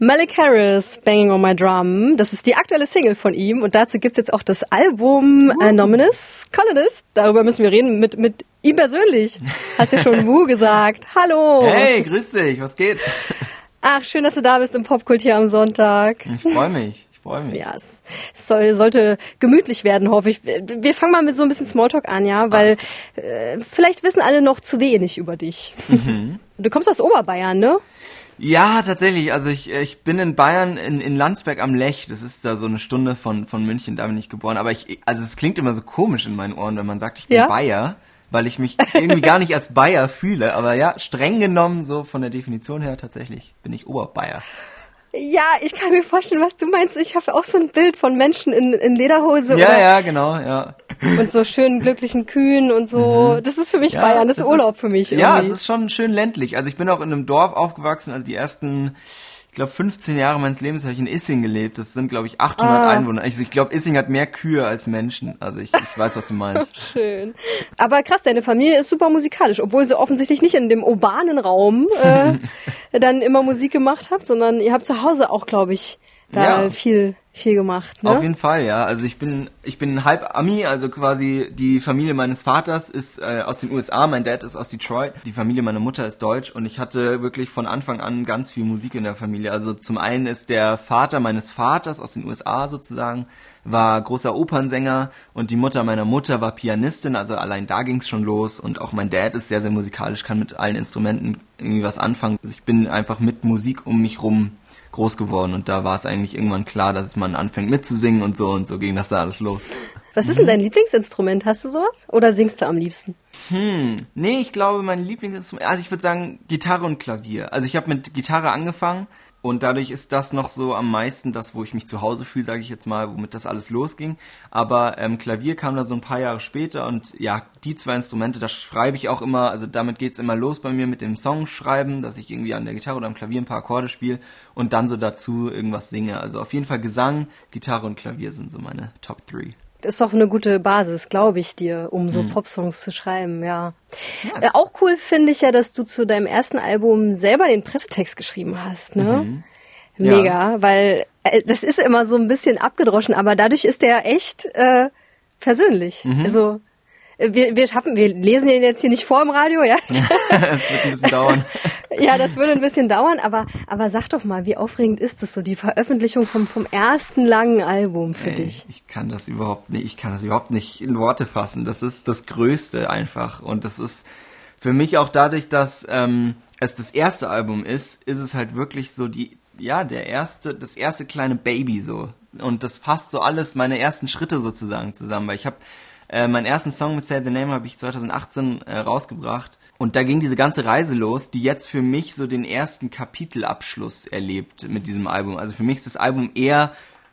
Malik Harris, Banging on My Drum. Das ist die aktuelle Single von ihm und dazu gibt's jetzt auch das Album uh. Anonymous Colonist. Darüber müssen wir reden mit, mit ihm persönlich. Hast ja schon Wu gesagt. Hallo. Hey, grüß dich, was geht? Ach, schön, dass du da bist im Popkult hier am Sonntag. Ich freue mich. Ich freue mich. Ja, es soll, sollte gemütlich werden, hoffe ich. Wir fangen mal mit so ein bisschen Smalltalk an, ja, weil äh, vielleicht wissen alle noch zu wenig über dich. Mhm. Du kommst aus Oberbayern, ne? Ja, tatsächlich. Also ich, ich bin in Bayern, in, in Landsberg am Lech. Das ist da so eine Stunde von, von München, da bin ich geboren. Aber ich, also es klingt immer so komisch in meinen Ohren, wenn man sagt, ich bin ja? Bayer, weil ich mich irgendwie gar nicht als Bayer fühle. Aber ja, streng genommen, so von der Definition her tatsächlich, bin ich Oberbayer. Ja, ich kann mir vorstellen, was du meinst. Ich habe auch so ein Bild von Menschen in, in Lederhose. Ja, ja, genau, ja. Und so schönen glücklichen Kühen und so. Mhm. Das ist für mich ja, Bayern, das, das ist Urlaub für mich. Irgendwie. Ja, es ist schon schön ländlich. Also ich bin auch in einem Dorf aufgewachsen, also die ersten ich glaube, 15 Jahre meines Lebens habe ich in Issing gelebt. Das sind, glaube ich, 800 ah. Einwohner. Also ich glaube, Issing hat mehr Kühe als Menschen. Also ich, ich weiß, was du meinst. Schön. Aber krass, deine Familie ist super musikalisch, obwohl sie offensichtlich nicht in dem urbanen Raum äh, dann immer Musik gemacht habt, sondern ihr habt zu Hause auch, glaube ich, da ja. viel viel gemacht. Ne? Auf jeden Fall, ja. Also ich bin ich bin halb Ami, also quasi die Familie meines Vaters ist äh, aus den USA, mein Dad ist aus Detroit, die Familie meiner Mutter ist deutsch und ich hatte wirklich von Anfang an ganz viel Musik in der Familie. Also zum einen ist der Vater meines Vaters aus den USA sozusagen war großer Opernsänger und die Mutter meiner Mutter war Pianistin, also allein da ging's schon los und auch mein Dad ist sehr sehr musikalisch, kann mit allen Instrumenten irgendwie was anfangen. Ich bin einfach mit Musik um mich rum groß geworden und da war es eigentlich irgendwann klar, dass man anfängt mitzusingen und so und so ging das da alles los. Was ist denn dein Lieblingsinstrument? Hast du sowas? Oder singst du am liebsten? Hm, nee, ich glaube, mein Lieblingsinstrument, also ich würde sagen Gitarre und Klavier. Also ich habe mit Gitarre angefangen und dadurch ist das noch so am meisten das, wo ich mich zu Hause fühle, sage ich jetzt mal, womit das alles losging. Aber ähm, Klavier kam da so ein paar Jahre später und ja, die zwei Instrumente, da schreibe ich auch immer, also damit geht's immer los bei mir mit dem Song schreiben, dass ich irgendwie an der Gitarre oder am Klavier ein paar Akkorde spiele und dann so dazu irgendwas singe. Also auf jeden Fall Gesang, Gitarre und Klavier sind so meine Top 3 ist doch eine gute Basis, glaube ich dir, um so mhm. Popsongs zu schreiben, ja. ja äh, auch cool finde ich ja, dass du zu deinem ersten Album selber den Pressetext geschrieben hast, ne? Mhm. Mega, ja. weil äh, das ist immer so ein bisschen abgedroschen, aber dadurch ist der echt äh, persönlich. Mhm. Also wir, wir schaffen, wir lesen ihn jetzt hier nicht vor im Radio, ja? das wird ein bisschen dauern. ja, das würde ein bisschen dauern, aber, aber sag doch mal, wie aufregend ist es so, die Veröffentlichung vom, vom ersten langen Album für Ey, dich? Ich kann das überhaupt nicht, ich kann das überhaupt nicht in Worte fassen. Das ist das Größte einfach. Und das ist für mich auch dadurch, dass ähm, es das erste Album ist, ist es halt wirklich so die, ja, der erste, das erste kleine Baby so. Und das fasst so alles, meine ersten Schritte sozusagen zusammen, weil ich habe äh, meinen ersten Song mit Say the Name habe ich 2018 äh, rausgebracht. Und da ging diese ganze Reise los, die jetzt für mich so den ersten Kapitelabschluss erlebt mit diesem Album. Also für mich ist das Album eher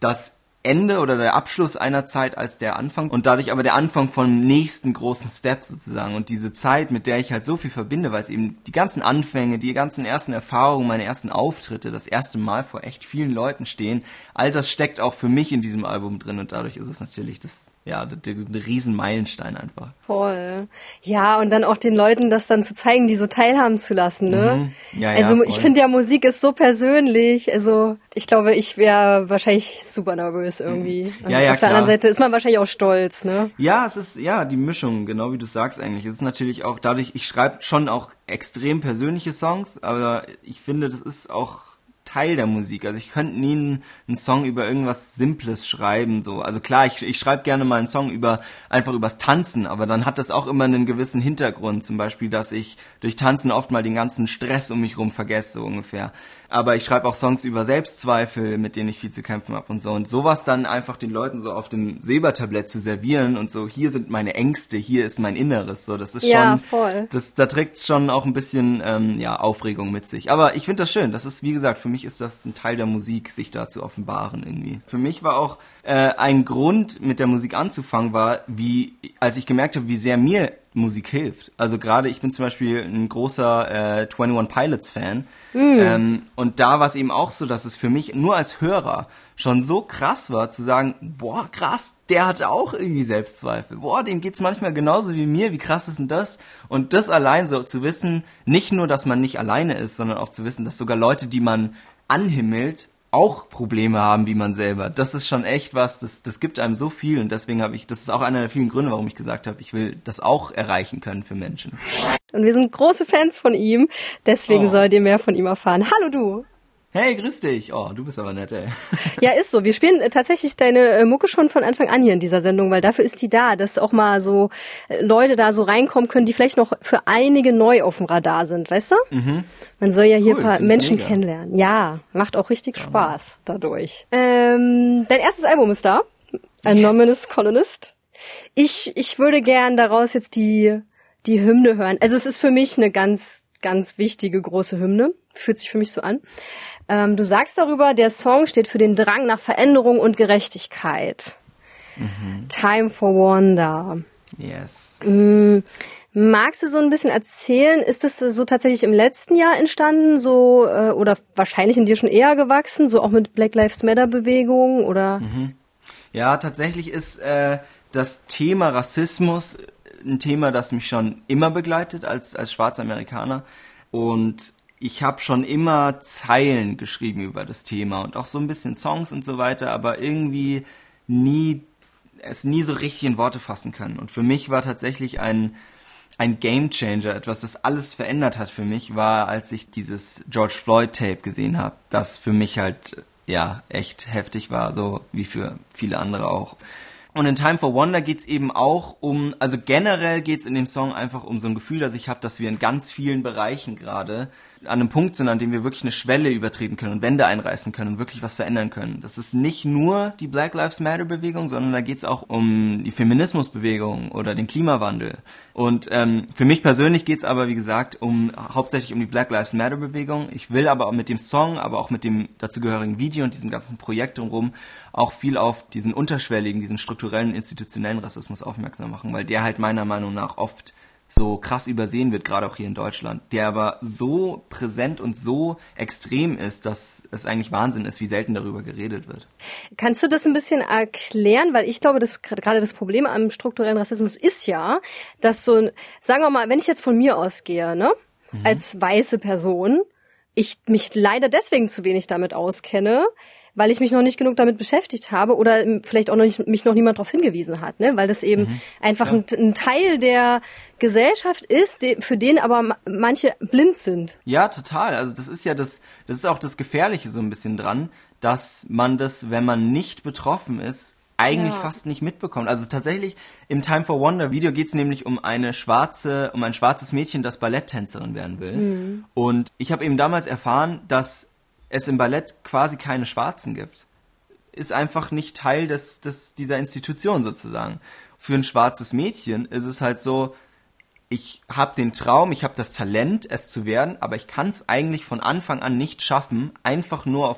das Ende oder der Abschluss einer Zeit als der Anfang. Und dadurch aber der Anfang vom nächsten großen Step sozusagen. Und diese Zeit, mit der ich halt so viel verbinde, weil es eben die ganzen Anfänge, die ganzen ersten Erfahrungen, meine ersten Auftritte, das erste Mal vor echt vielen Leuten stehen, all das steckt auch für mich in diesem Album drin. Und dadurch ist es natürlich das ja, der, der Riesenmeilenstein einfach. Voll. Ja, und dann auch den Leuten das dann zu zeigen, die so teilhaben zu lassen, ne? Mhm. Ja, also ja, ich finde ja, Musik ist so persönlich. Also ich glaube, ich wäre wahrscheinlich super nervös irgendwie. Ja, ja, auf der anderen Seite ist man wahrscheinlich auch stolz, ne? Ja, es ist ja die Mischung, genau wie du sagst eigentlich. Es ist natürlich auch dadurch, ich schreibe schon auch extrem persönliche Songs, aber ich finde, das ist auch Teil der Musik. Also ich könnte nie einen, einen, Song über irgendwas Simples schreiben. So, also klar, ich, ich schreibe gerne mal einen Song über einfach übers Tanzen, aber dann hat das auch immer einen gewissen Hintergrund. Zum Beispiel, dass ich durch Tanzen oft mal den ganzen Stress um mich rum vergesse, so ungefähr aber ich schreibe auch Songs über Selbstzweifel, mit denen ich viel zu kämpfen habe und so. Und sowas dann einfach den Leuten so auf dem Silbertablett zu servieren und so, hier sind meine Ängste, hier ist mein Inneres, so, das ist ja, schon, voll. das, da trägt schon auch ein bisschen, ähm, ja, Aufregung mit sich. Aber ich finde das schön, das ist, wie gesagt, für mich ist das ein Teil der Musik, sich da zu offenbaren irgendwie. Für mich war auch äh, ein Grund, mit der Musik anzufangen, war, wie, als ich gemerkt habe, wie sehr mir Musik hilft. Also gerade ich bin zum Beispiel ein großer äh, 21 Pilots Fan mm. ähm, und da war es eben auch so, dass es für mich nur als Hörer schon so krass war zu sagen, boah krass, der hat auch irgendwie Selbstzweifel, boah dem geht's manchmal genauso wie mir, wie krass ist denn das? Und das allein so zu wissen, nicht nur, dass man nicht alleine ist, sondern auch zu wissen, dass sogar Leute, die man anhimmelt, auch Probleme haben wie man selber. Das ist schon echt was, das, das gibt einem so viel und deswegen habe ich, das ist auch einer der vielen Gründe, warum ich gesagt habe, ich will das auch erreichen können für Menschen. Und wir sind große Fans von ihm, deswegen oh. sollt ihr mehr von ihm erfahren. Hallo du! Hey, grüß dich. Oh, du bist aber nett, ey. Ja, ist so. Wir spielen äh, tatsächlich deine äh, Mucke schon von Anfang an hier in dieser Sendung, weil dafür ist die da, dass auch mal so äh, Leute da so reinkommen können, die vielleicht noch für einige neu auf dem Radar sind, weißt du? Mhm. Man soll ja hier cool, ein paar Menschen kennenlernen. Ja, macht auch richtig ja, Spaß dadurch. Ähm, dein erstes Album ist da. Anomalous yes. Colonist. Ich, ich würde gern daraus jetzt die, die Hymne hören. Also es ist für mich eine ganz, ganz wichtige große Hymne. Fühlt sich für mich so an. Ähm, du sagst darüber, der Song steht für den Drang nach Veränderung und Gerechtigkeit. Mhm. Time for Wonder. Yes. Mhm. Magst du so ein bisschen erzählen, ist das so tatsächlich im letzten Jahr entstanden, so äh, oder wahrscheinlich in dir schon eher gewachsen, so auch mit Black Lives Matter Bewegung oder? Mhm. Ja, tatsächlich ist äh, das Thema Rassismus ein Thema, das mich schon immer begleitet als als schwarzer Amerikaner und ich habe schon immer Zeilen geschrieben über das Thema und auch so ein bisschen Songs und so weiter, aber irgendwie nie es nie so richtig in Worte fassen können. Und für mich war tatsächlich ein ein Game Changer, etwas, das alles verändert hat für mich, war, als ich dieses George Floyd Tape gesehen habe, das für mich halt ja echt heftig war, so wie für viele andere auch. Und in Time for Wonder geht's eben auch um, also generell geht's in dem Song einfach um so ein Gefühl, das ich habe, dass wir in ganz vielen Bereichen gerade an einem Punkt sind, an dem wir wirklich eine Schwelle übertreten können und Wände einreißen können und wirklich was verändern können. Das ist nicht nur die Black Lives Matter Bewegung, sondern da geht's auch um die Feminismusbewegung oder den Klimawandel. Und ähm, für mich persönlich geht's aber, wie gesagt, um hauptsächlich um die Black Lives Matter Bewegung. Ich will aber auch mit dem Song, aber auch mit dem dazugehörigen Video und diesem ganzen Projekt drumherum auch viel auf diesen unterschwelligen, diesen strukturellen, institutionellen Rassismus aufmerksam machen, weil der halt meiner Meinung nach oft so krass übersehen wird, gerade auch hier in Deutschland, der aber so präsent und so extrem ist, dass es eigentlich Wahnsinn ist, wie selten darüber geredet wird. Kannst du das ein bisschen erklären? Weil ich glaube, dass gerade das Problem am strukturellen Rassismus ist ja, dass so, sagen wir mal, wenn ich jetzt von mir ausgehe, ne, mhm. als weiße Person, ich mich leider deswegen zu wenig damit auskenne, weil ich mich noch nicht genug damit beschäftigt habe oder vielleicht auch noch nicht, mich noch niemand darauf hingewiesen hat, ne? weil das eben mhm, einfach ein, ein, Teil der Gesellschaft ist, für den aber manche blind sind. Ja, total. Also das ist ja das, das ist auch das Gefährliche so ein bisschen dran, dass man das, wenn man nicht betroffen ist, eigentlich ja. fast nicht mitbekommt. Also tatsächlich im Time for Wonder Video geht es nämlich um eine schwarze, um ein schwarzes Mädchen, das Balletttänzerin werden will. Mhm. Und ich habe eben damals erfahren, dass es im Ballett quasi keine Schwarzen gibt. Ist einfach nicht Teil des, des, dieser Institution sozusagen. Für ein schwarzes Mädchen ist es halt so, ich habe den Traum, ich habe das Talent, es zu werden, aber ich kann es eigentlich von Anfang an nicht schaffen, einfach nur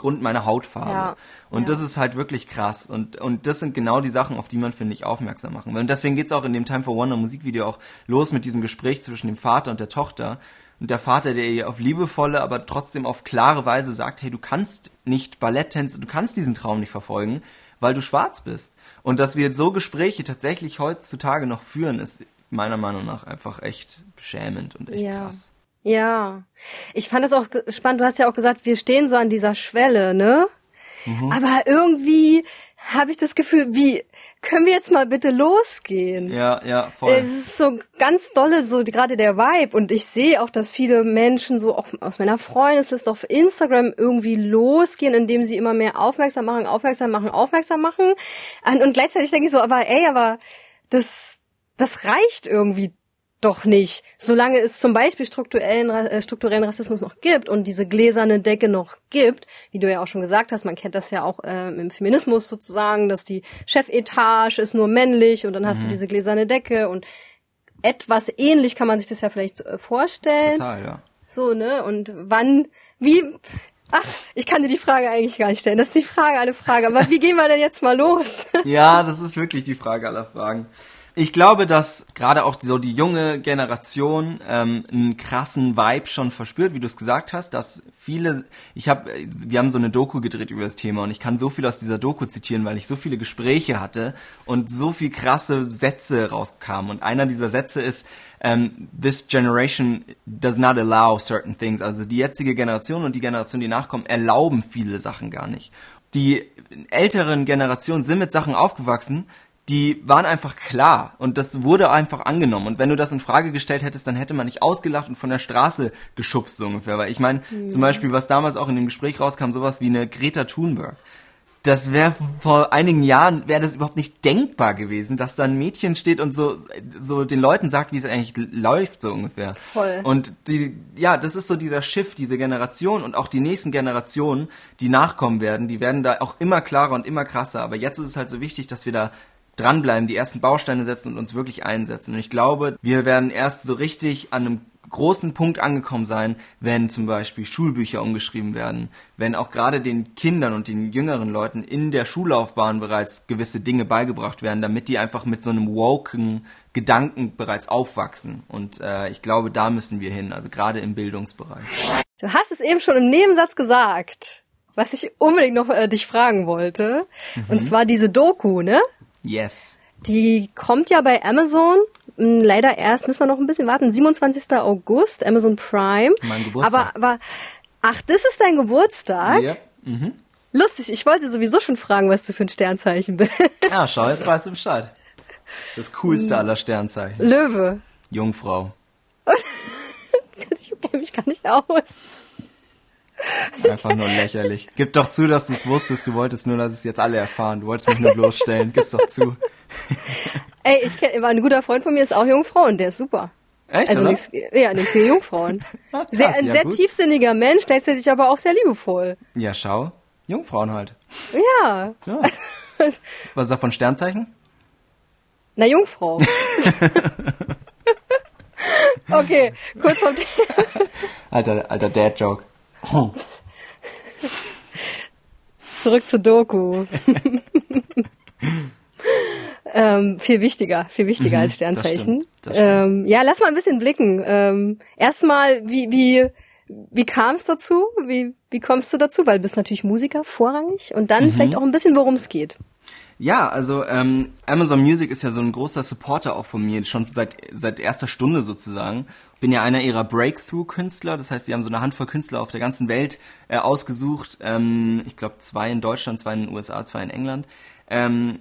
aufgrund meiner Hautfarbe. Ja, und ja. das ist halt wirklich krass. Und, und das sind genau die Sachen, auf die man, finde ich, aufmerksam machen will. Und deswegen geht's auch in dem Time for Wonder Musikvideo auch los mit diesem Gespräch zwischen dem Vater und der Tochter, und der Vater, der ihr auf liebevolle, aber trotzdem auf klare Weise sagt, hey, du kannst nicht Balletttänze, du kannst diesen Traum nicht verfolgen, weil du schwarz bist. Und dass wir so Gespräche tatsächlich heutzutage noch führen, ist meiner Meinung nach einfach echt beschämend und echt ja. krass. Ja, ich fand das auch spannend. Du hast ja auch gesagt, wir stehen so an dieser Schwelle, ne? Mhm. Aber irgendwie habe ich das Gefühl, wie können wir jetzt mal bitte losgehen? Ja, ja, voll. Es ist so ganz dolle, so gerade der Vibe. Und ich sehe auch, dass viele Menschen so auch aus meiner Freundesliste auf Instagram irgendwie losgehen, indem sie immer mehr aufmerksam machen, aufmerksam machen, aufmerksam machen. Und gleichzeitig denke ich so, aber ey, aber das, das reicht irgendwie doch nicht. Solange es zum Beispiel strukturellen, äh, strukturellen Rassismus noch gibt und diese gläserne Decke noch gibt, wie du ja auch schon gesagt hast, man kennt das ja auch äh, im Feminismus sozusagen, dass die Chefetage ist nur männlich und dann hast mhm. du diese gläserne Decke und etwas ähnlich kann man sich das ja vielleicht äh, vorstellen. Total, ja. So, ne? Und wann, wie, ach, ich kann dir die Frage eigentlich gar nicht stellen. Das ist die Frage aller Fragen. Aber wie gehen wir denn jetzt mal los? ja, das ist wirklich die Frage aller Fragen. Ich glaube, dass gerade auch so die junge Generation ähm, einen krassen Vibe schon verspürt, wie du es gesagt hast, dass viele, ich habe, wir haben so eine Doku gedreht über das Thema und ich kann so viel aus dieser Doku zitieren, weil ich so viele Gespräche hatte und so viel krasse Sätze rauskamen. Und einer dieser Sätze ist, um, ähm, this generation does not allow certain things. Also die jetzige Generation und die Generation, die nachkommen, erlauben viele Sachen gar nicht. Die älteren Generationen sind mit Sachen aufgewachsen, die waren einfach klar und das wurde einfach angenommen. Und wenn du das in Frage gestellt hättest, dann hätte man nicht ausgelacht und von der Straße geschubst so ungefähr. Weil ich meine, mhm. zum Beispiel, was damals auch in dem Gespräch rauskam, sowas wie eine Greta Thunberg. Das wäre vor einigen Jahren wäre das überhaupt nicht denkbar gewesen, dass da ein Mädchen steht und so so den Leuten sagt, wie es eigentlich läuft so ungefähr. Voll. Und die ja, das ist so dieser Shift, diese Generation und auch die nächsten Generationen, die nachkommen werden, die werden da auch immer klarer und immer krasser, aber jetzt ist es halt so wichtig, dass wir da dranbleiben, die ersten Bausteine setzen und uns wirklich einsetzen. Und ich glaube, wir werden erst so richtig an einem großen Punkt angekommen sein, wenn zum Beispiel Schulbücher umgeschrieben werden, wenn auch gerade den Kindern und den jüngeren Leuten in der Schullaufbahn bereits gewisse Dinge beigebracht werden, damit die einfach mit so einem woken Gedanken bereits aufwachsen. Und äh, ich glaube, da müssen wir hin, also gerade im Bildungsbereich. Du hast es eben schon im Nebensatz gesagt, was ich unbedingt noch äh, dich fragen wollte. Mhm. Und zwar diese Doku, ne? Yes. Die kommt ja bei Amazon. Hm, leider erst, müssen wir noch ein bisschen warten. 27. August, Amazon Prime. Mein Geburtstag. Aber, aber ach, das ist dein Geburtstag? Ja. Mhm. Lustig, ich wollte sowieso schon fragen, was du für ein Sternzeichen bist. Ja, schau, jetzt weißt du Bescheid. Das coolste aller Sternzeichen. Löwe. Jungfrau. ich kenne mich gar nicht aus. Einfach nur lächerlich. Gib doch zu, dass du es wusstest. Du wolltest nur, dass es jetzt alle erfahren. Du wolltest mich nur bloßstellen. Gib's doch zu. Ey, ich kenne, ein guter Freund von mir ist auch Jungfrau und der ist super. Echt, also oder? Nix, ja, nichts gegen Jungfrauen. Ah, krass, sehr, ein ja, sehr gut. tiefsinniger Mensch, gleichzeitig aber auch sehr liebevoll. Ja, schau. Jungfrauen halt. Ja. Ja. Was ist das von Sternzeichen? Na, Jungfrau. okay, kurz vom. Alter, alter Dad-Joke. Zurück zur Doku. ähm, viel wichtiger, viel wichtiger Mhm, als Sternzeichen. das stimmt, das stimmt. Ähm, ja, lass mal ein bisschen blicken. Ähm, erstmal, wie, wie, wie kam es dazu? Wie, wie kommst du dazu? Weil du bist natürlich Musiker vorrangig und Mhm. dann vielleicht auch ein bisschen, worum es geht. Ja, also ähm, Amazon Music ist ja so ein großer Supporter auch von mir, schon seit, seit erster Stunde sozusagen. Bin ja einer ihrer Breakthrough-Künstler, das heißt, sie haben so eine Handvoll Künstler auf der ganzen Welt äh, ausgesucht. Ähm, ich glaube zwei in Deutschland, zwei in den USA, zwei in England. Ähm,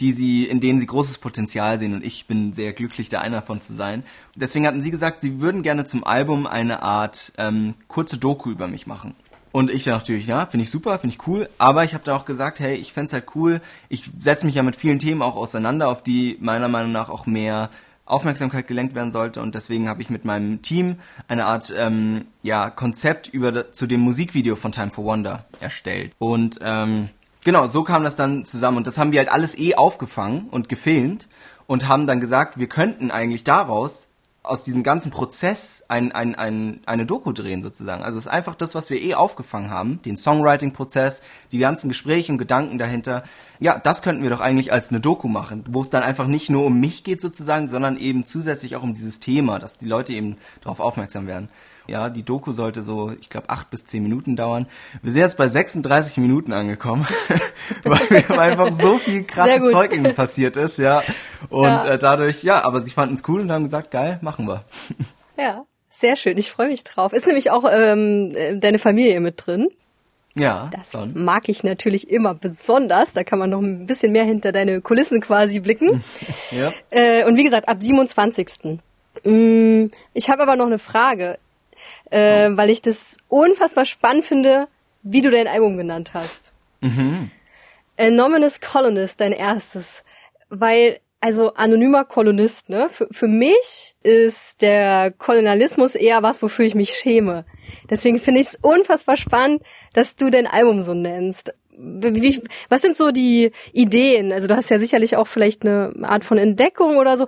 die sie, in denen sie großes Potenzial sehen und ich bin sehr glücklich, da einer von zu sein. Und deswegen hatten sie gesagt, sie würden gerne zum Album eine Art ähm, kurze Doku über mich machen. Und ich natürlich, ja, finde ich super, finde ich cool. Aber ich habe da auch gesagt, hey, ich fänd's halt cool. Ich setze mich ja mit vielen Themen auch auseinander, auf die meiner Meinung nach auch mehr Aufmerksamkeit gelenkt werden sollte. Und deswegen habe ich mit meinem Team eine Art ähm, ja, Konzept über zu dem Musikvideo von Time for Wonder erstellt. Und ähm, genau, so kam das dann zusammen. Und das haben wir halt alles eh aufgefangen und gefilmt und haben dann gesagt, wir könnten eigentlich daraus aus diesem ganzen Prozess ein, ein, ein, eine Doku drehen sozusagen. Also es ist einfach das, was wir eh aufgefangen haben, den Songwriting-Prozess, die ganzen Gespräche und Gedanken dahinter. Ja, das könnten wir doch eigentlich als eine Doku machen, wo es dann einfach nicht nur um mich geht sozusagen, sondern eben zusätzlich auch um dieses Thema, dass die Leute eben darauf aufmerksam werden. Ja, die Doku sollte so, ich glaube, acht bis zehn Minuten dauern. Wir sind jetzt bei 36 Minuten angekommen, weil mir einfach so viel krasses. Zeug irgendwie passiert ist, ja. Und Ja. Äh, dadurch, ja, aber sie fanden es cool und haben gesagt, geil, machen wir. Ja, sehr schön. Ich freue mich drauf. Ist nämlich auch ähm, äh, deine Familie mit drin. Ja, Das dann. mag ich natürlich immer besonders. Da kann man noch ein bisschen mehr hinter deine Kulissen quasi blicken. Ja. Äh, und wie gesagt, ab 27. Mm, Ich habe aber noch eine Frage, äh, weil ich das unfassbar spannend finde, wie du dein Album genannt hast. Anonymous Colonist, dein erstes. Weil, also anonymer Kolonist, ne? Für, für mich ist der Kolonialismus eher was, wofür ich mich schäme. Deswegen finde ich es unfassbar spannend, dass du dein Album so nennst. Wie, was sind so die Ideen? Also du hast ja sicherlich auch vielleicht eine Art von Entdeckung oder so.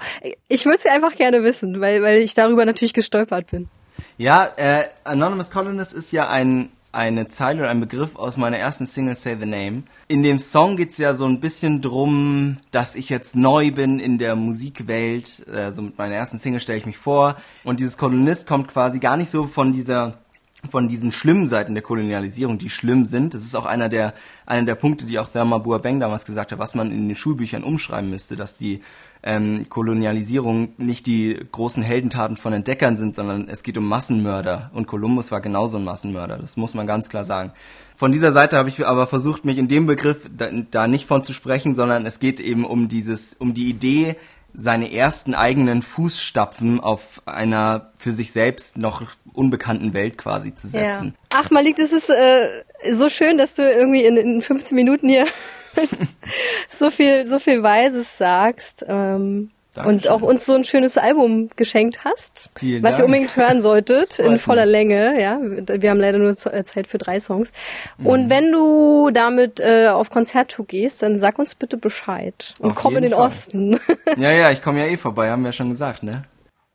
Ich würde es ja einfach gerne wissen, weil, weil ich darüber natürlich gestolpert bin. Ja, äh, Anonymous Colonist ist ja ein eine Zeile oder ein Begriff aus meiner ersten Single Say the Name. In dem Song geht's ja so ein bisschen drum, dass ich jetzt neu bin in der Musikwelt. Also mit meiner ersten Single stelle ich mich vor. Und dieses Kolonist kommt quasi gar nicht so von dieser von diesen schlimmen Seiten der Kolonialisierung, die schlimm sind. Das ist auch einer der, einer der Punkte, die auch Thelma Boabeng damals gesagt hat, was man in den Schulbüchern umschreiben müsste, dass die ähm, Kolonialisierung nicht die großen Heldentaten von Entdeckern sind, sondern es geht um Massenmörder. Und Kolumbus war genauso ein Massenmörder. Das muss man ganz klar sagen. Von dieser Seite habe ich aber versucht, mich in dem Begriff da, da nicht von zu sprechen, sondern es geht eben um dieses, um die Idee, seine ersten eigenen Fußstapfen auf einer für sich selbst noch unbekannten Welt quasi zu setzen. Ja. Ach, Malik, das ist äh, so schön, dass du irgendwie in, in 15 Minuten hier so viel, so viel Weises sagst. Ähm, und auch uns so ein schönes Album geschenkt hast, Vielen was Dank. ihr unbedingt hören solltet in voller Länge. Ja, wir haben leider nur äh, Zeit für drei Songs. Mhm. Und wenn du damit äh, auf Konzerttour gehst, dann sag uns bitte Bescheid und auf komm in den Fall. Osten. Ja, ja, ich komme ja eh vorbei, haben wir ja schon gesagt, ne?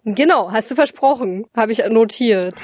Genau, hast du versprochen, habe ich notiert.